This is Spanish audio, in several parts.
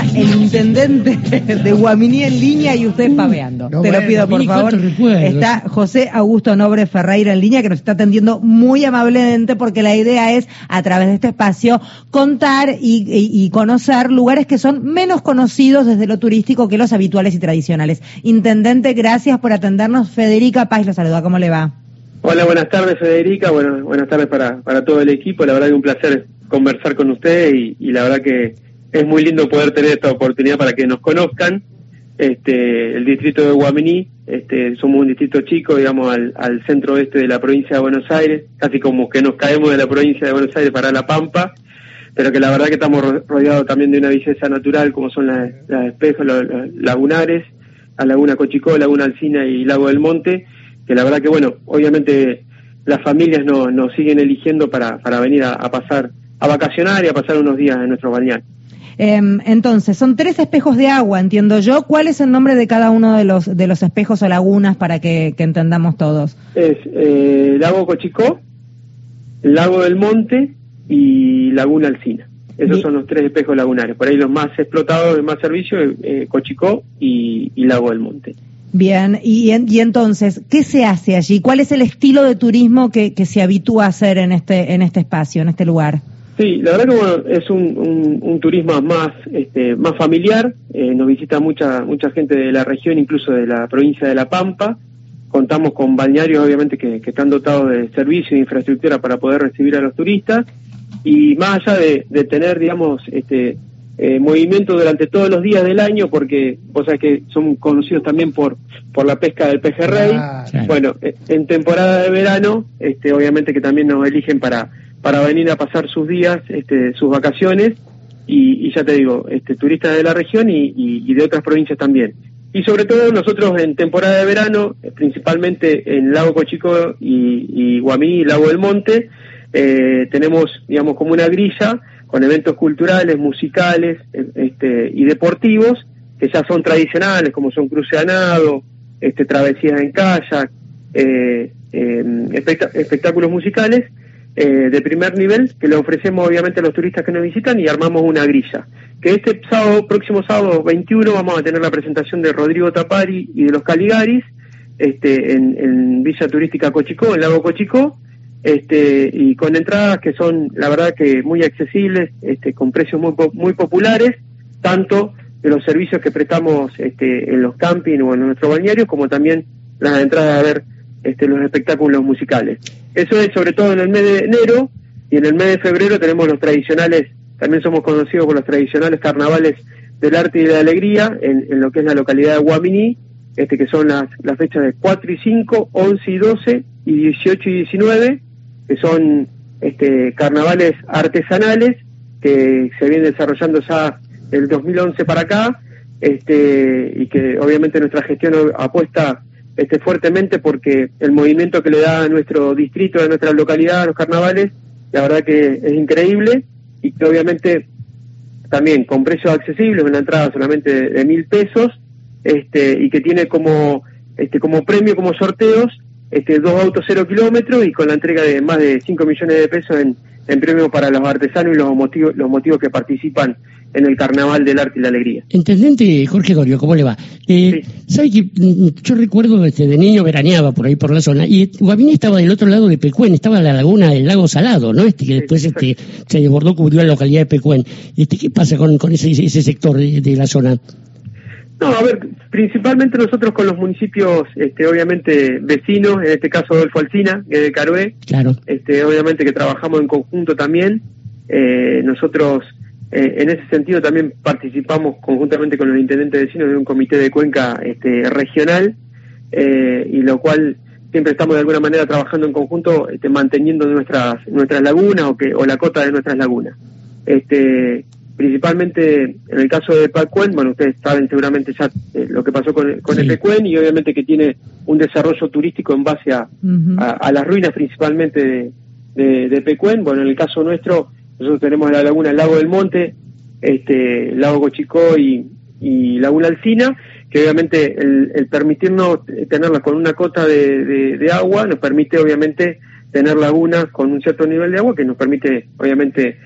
el intendente de Guaminí en línea y usted paveando. no, Te lo pido, por favor. Está José Augusto Nobre Ferreira en línea que nos está atendiendo muy amablemente porque la idea es, a través de este espacio, contar y, y- y conocer lugares que son menos conocidos desde lo turístico que los habituales y tradicionales. Intendente, gracias por atendernos. Federica Paz lo saluda. ¿Cómo le va? Hola, buenas tardes Federica, bueno, buenas tardes para, para todo el equipo, la verdad que un placer conversar con usted y, y la verdad que es muy lindo poder tener esta oportunidad para que nos conozcan. Este, el distrito de Guaminí, este, somos un distrito chico, digamos, al, centro oeste de la provincia de Buenos Aires, casi como que nos caemos de la provincia de Buenos Aires para La Pampa, pero que la verdad que estamos ro- rodeados también de una belleza natural, como son las, las espejos, los, lagunares, la Laguna Cochicó, Laguna Alcina y Lago del Monte, que la verdad que, bueno, obviamente las familias no- nos siguen eligiendo para, para venir a, a pasar, a vacacionar y a pasar unos días en nuestro balneario. Em, entonces, son tres espejos de agua, entiendo yo. ¿Cuál es el nombre de cada uno de los, de los espejos o lagunas para que, que entendamos todos? Es eh, Lago Cochicó, Lago del Monte y Laguna Alcina. Esos son los tres espejos lagunares. Por ahí los más explotados, de más servicio, eh, Cochicó y, y Lago del Monte. Bien, y, en- y entonces, ¿qué se hace allí? ¿Cuál es el estilo de turismo que, que se habitúa a hacer en este, en este espacio, en este lugar? Sí, la verdad que bueno, es un, un, un turismo más este, más familiar. Eh, nos visita mucha mucha gente de la región, incluso de la provincia de La Pampa. Contamos con balnearios, obviamente, que, que están dotados de servicios e infraestructura para poder recibir a los turistas. Y más allá de, de tener, digamos, este eh, movimiento durante todos los días del año, porque vos sabés que son conocidos también por, por la pesca del pejerrey. Bueno, eh, en temporada de verano, este, obviamente que también nos eligen para, para venir a pasar sus días, este, sus vacaciones, y, ya te digo, este, turistas de la región y, de otras provincias también. Y sobre todo nosotros en temporada de verano, eh, principalmente en Lago Cochico y, Guamí, Lago del Monte, eh, tenemos, digamos, como una grilla con eventos culturales, musicales eh, este, y deportivos, que ya son tradicionales, como son cruce a nado, este, travesías en kayak, espectá- espectáculos musicales eh, de primer nivel que le ofrecemos obviamente a los turistas que nos visitan y armamos una grilla. Que este sábado, próximo sábado 21, vamos a tener la presentación de Rodrigo Tapari y de los Caligaris este, en, en Villa Turística Cochicó, en Lago Cochicó, este, y con entradas que son, la verdad, que muy accesibles, este, con precios muy, muy populares, tanto de los servicios que prestamos este, en los camping o en nuestro balneario, como también las entradas a ver este, los espectáculos musicales. Eso es sobre todo en el mes de enero y en el mes de febrero tenemos los tradicionales, también somos conocidos por los tradicionales carnavales del arte y de la alegría en, lo que es la localidad de Guaminí, este, que son las, las fechas de 4 y 5, 11 y 12 y 18 y 19, que son este, carnavales artesanales que se vienen desarrollando ya del 2011 para acá este, y que obviamente nuestra gestión apuesta este, fuertemente porque el movimiento que le da a nuestro distrito, a nuestra localidad, a los carnavales, la verdad que es increíble y que obviamente también con precios accesibles, una entrada solamente de, mil pesos, este, y que tiene como, este, como premio, como sorteos, este, dos autos cero kilómetros y con la entrega de más de 5 millones de pesos en, en premios para los artesanos y los motivos, los motivos que participan en el Carnaval del Arte y la Alegría. Intendente Jorge Gorio, ¿cómo le va? Eh, ¿Sabe que mm, yo recuerdo este, de niño veraneaba por ahí por la zona y Guaminí estaba del otro lado de Pecuén, estaba la laguna del lago Salado, ¿no? Este que después este, se desbordó, cubrió la localidad de Pecuén. Este, ¿Qué pasa con, con ese, ese sector de, de la zona? No, a ver, principalmente nosotros con los municipios, este, obviamente vecinos, en este caso Adolfo es de Carué, Claro. este, obviamente que trabajamos en conjunto también. Eh, nosotros, eh, en ese sentido, también participamos conjuntamente con los intendentes vecinos de un comité de cuenca este, regional, eh, y lo cual siempre estamos de alguna manera trabajando en conjunto, este, manteniendo nuestras nuestras lagunas o que o la cota de nuestras lagunas. Este, principalmente en el caso de Pacuen, bueno, ustedes saben seguramente ya eh, lo que pasó con, con Sí. el Pecuen y obviamente que tiene un desarrollo turístico en base a, Ujú. a, a las ruinas principalmente de, de. Bueno, en el caso nuestro, nosotros tenemos la laguna Lago del Monte, este, Lago Cochicó y, y Laguna Alcina, que obviamente el, permitirnos tenerla con una cota de, de- de agua nos permite obviamente tener lagunas con un cierto nivel de agua que nos permite obviamente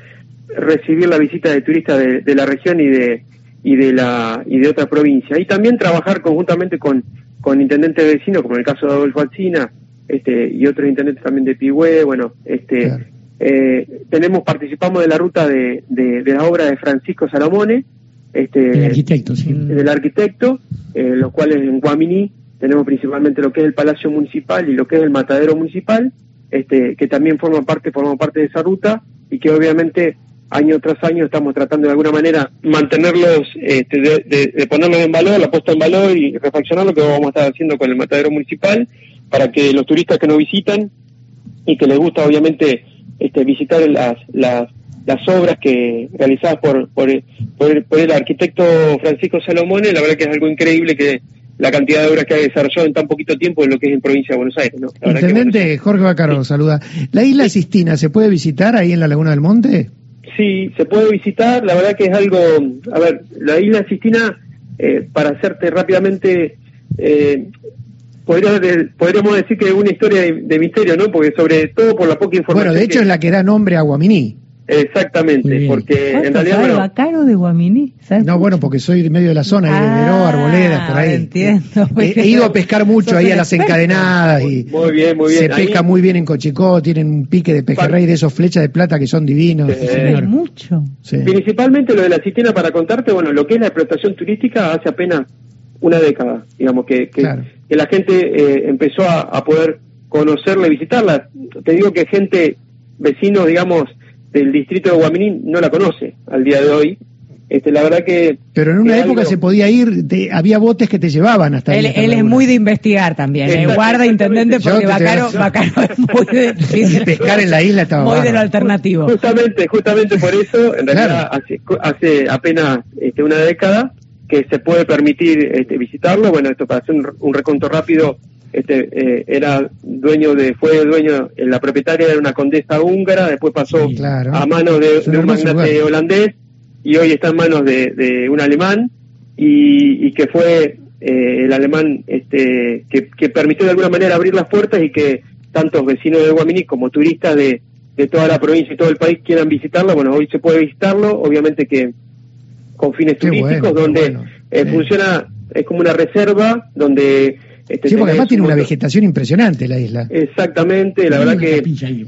recibir la visita de turistas de, de la región y de y de la y de otra provincia. Y también trabajar conjuntamente con, con intendentes vecinos, como en el caso de Adolfo Alcina, este, y otros intendentes también de Pigüé, bueno, este, eh, tenemos, participamos de la ruta de, de, la obra de Francisco Salomone, este, del arquitecto, sí. del arquitecto, eh, los cuales en Guaminí tenemos principalmente lo que es el Palacio Municipal y lo que es el Matadero Municipal, este, que también forma parte, forma parte de esa ruta y que obviamente año tras año estamos tratando de alguna manera mantenerlos, este, de, de, ponerlos en valor, la puesta en valor y reflexionar lo que vamos a estar haciendo con el Matadero Municipal para que los turistas que nos visitan y que les gusta obviamente este, visitar las, las, las obras que realizadas por, por, por, el arquitecto Francisco Salomone, la verdad que es algo increíble que la cantidad de obras que ha desarrollado en tan poquito tiempo en lo que es en provincia de Buenos Aires. ¿no? Intendente Jorge Bacaro, saluda. ¿La isla Sistina se puede visitar ahí en la Laguna del Monte? Sí, se puede visitar, la verdad que es algo, a ver, la isla Sistina, eh, para hacerte rápidamente, eh, podríamos decir que es una historia de, misterio, ¿no? Porque sobre todo por la poca información. Bueno, de hecho es la que da nombre a Guaminí. Exactamente, porque en realidad. Bueno, Bacaro de Guaminí? No, bueno, porque soy de medio de la zona, de ah, Arboledas, por ahí. Entiendo. He, ido a pescar mucho ahí a las encadenadas y muy bien, muy bien. se pesca muy bien en Cochicó, tienen un pique de pejerrey de esos flechas de plata que son divinos. mucho. Principalmente lo de la cisterna para contarte, bueno, lo que es la explotación turística hace apenas una década, digamos, que, que, la gente eh, empezó a, poder conocerla y visitarla. Te digo que gente, vecinos, digamos, del distrito de Guaminí no la conoce al día de hoy. Este, la verdad que... Pero en una época se podía ir, había botes que te llevaban hasta Él, él es muy de investigar también, ¿eh? guarda intendente porque Bacaro, Bacaro, es muy de... pescar en la isla estaba Muy de lo alternativo. Justamente, justamente por eso, en realidad hace, hace apenas este, una década que se puede permitir este, visitarlo. Bueno, esto para hacer un, reconto rápido, este eh, era dueño de, fue dueño, eh, la propietaria era una condesa húngara, después pasó a manos de, un magnate holandés y hoy está en manos de, un alemán y, que fue eh, el alemán este, que, que, permitió de alguna manera abrir las puertas y que tantos vecinos de Guaminí como turistas de, de toda la provincia y todo el país quieran visitarlo. Bueno, hoy se puede visitarlo, obviamente que con fines turísticos, donde eh, funciona, es como una reserva, donde... Este, sí, porque además tiene una vegetación impresionante la isla. Exactamente, la verdad que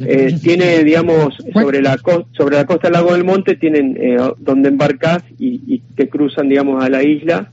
eh, tiene, digamos, sobre la, sobre la costa del lago del Monte, tienen eh, donde embarcas y, y, te cruzan, digamos, a la isla,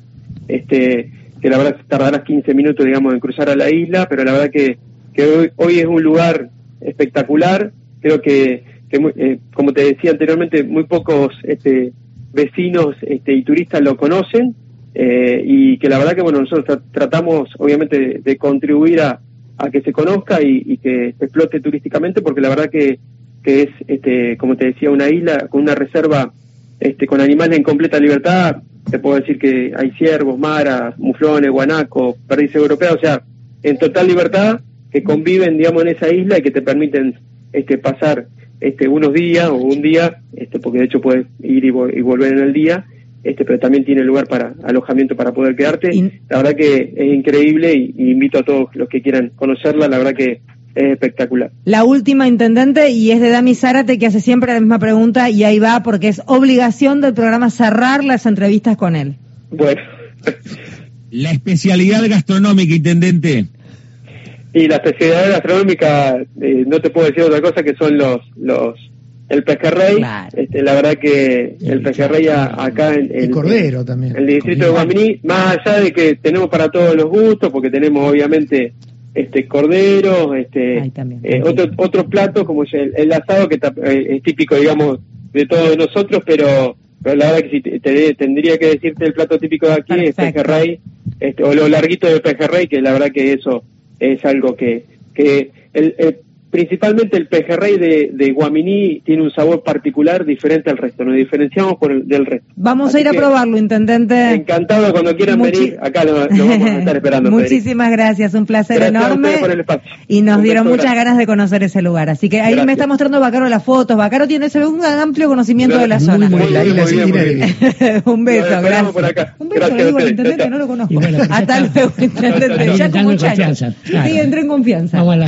este que la verdad tardarás 15 minutos, digamos, en cruzar a la isla, pero la verdad que, que hoy, hoy es un lugar espectacular, creo que, que como te decía anteriormente, muy pocos este, vecinos este, y turistas lo conocen eh, y que la verdad que bueno nosotros tratamos obviamente de, contribuir a, a, que se conozca y, que se explote turísticamente porque la verdad que, que es este como te decía una isla con una reserva este con animales en completa libertad. Te puedo decir que hay ciervos maras muflones guanacos perdices europeas o sea en total libertad que conviven digamos en esa isla y que te permiten este pasar este, unos días o un día, este, porque de hecho puedes ir y, volver en el día, este, pero también tiene lugar para alojamiento para poder quedarte. la verdad que es increíble y, invito a todos los que quieran conocerla, la verdad que es espectacular. La última, intendente, y es de Dami Zárate, que hace siempre la misma pregunta, y ahí va, porque es obligación del programa cerrar las entrevistas con él. Bueno. La especialidad gastronómica, intendente. Y la especialidad gastronómica, eh, no te puedo decir otra cosa que son los, los el pejerrey. Este, la verdad que el pejerrey acá en, el cordero también. el distrito de Guaminí, más allá de que tenemos para todos los gustos, porque tenemos obviamente este cordero, este eh, otro, otros platos como el, asado que eh, es típico, digamos, de todos nosotros, pero, pero la verdad que si te, tendría que decirte el plato típico de aquí es pejerrey, este, o lo larguito de pejerrey, que la verdad que eso es algo que, que el, principalmente el pejerrey de, de Guaminí tiene un sabor particular diferente al resto, nos diferenciamos por el, del resto. Vamos a ir a probarlo, intendente. Encantado cuando quieran venir, acá lo, vamos a estar esperando. Muchísimas gracias, un placer enorme. Por el espacio. Y nos dieron muchas ganas de conocer ese lugar, así que ahí me está mostrando Bacaro las fotos. Bacaro tiene un amplio conocimiento de la zona. Muy, un beso, gracias. Un beso, gracias digo, intendente, no lo conozco. Hasta luego, intendente. Ya con muchachos. Sí, entré en confianza. Vamos a la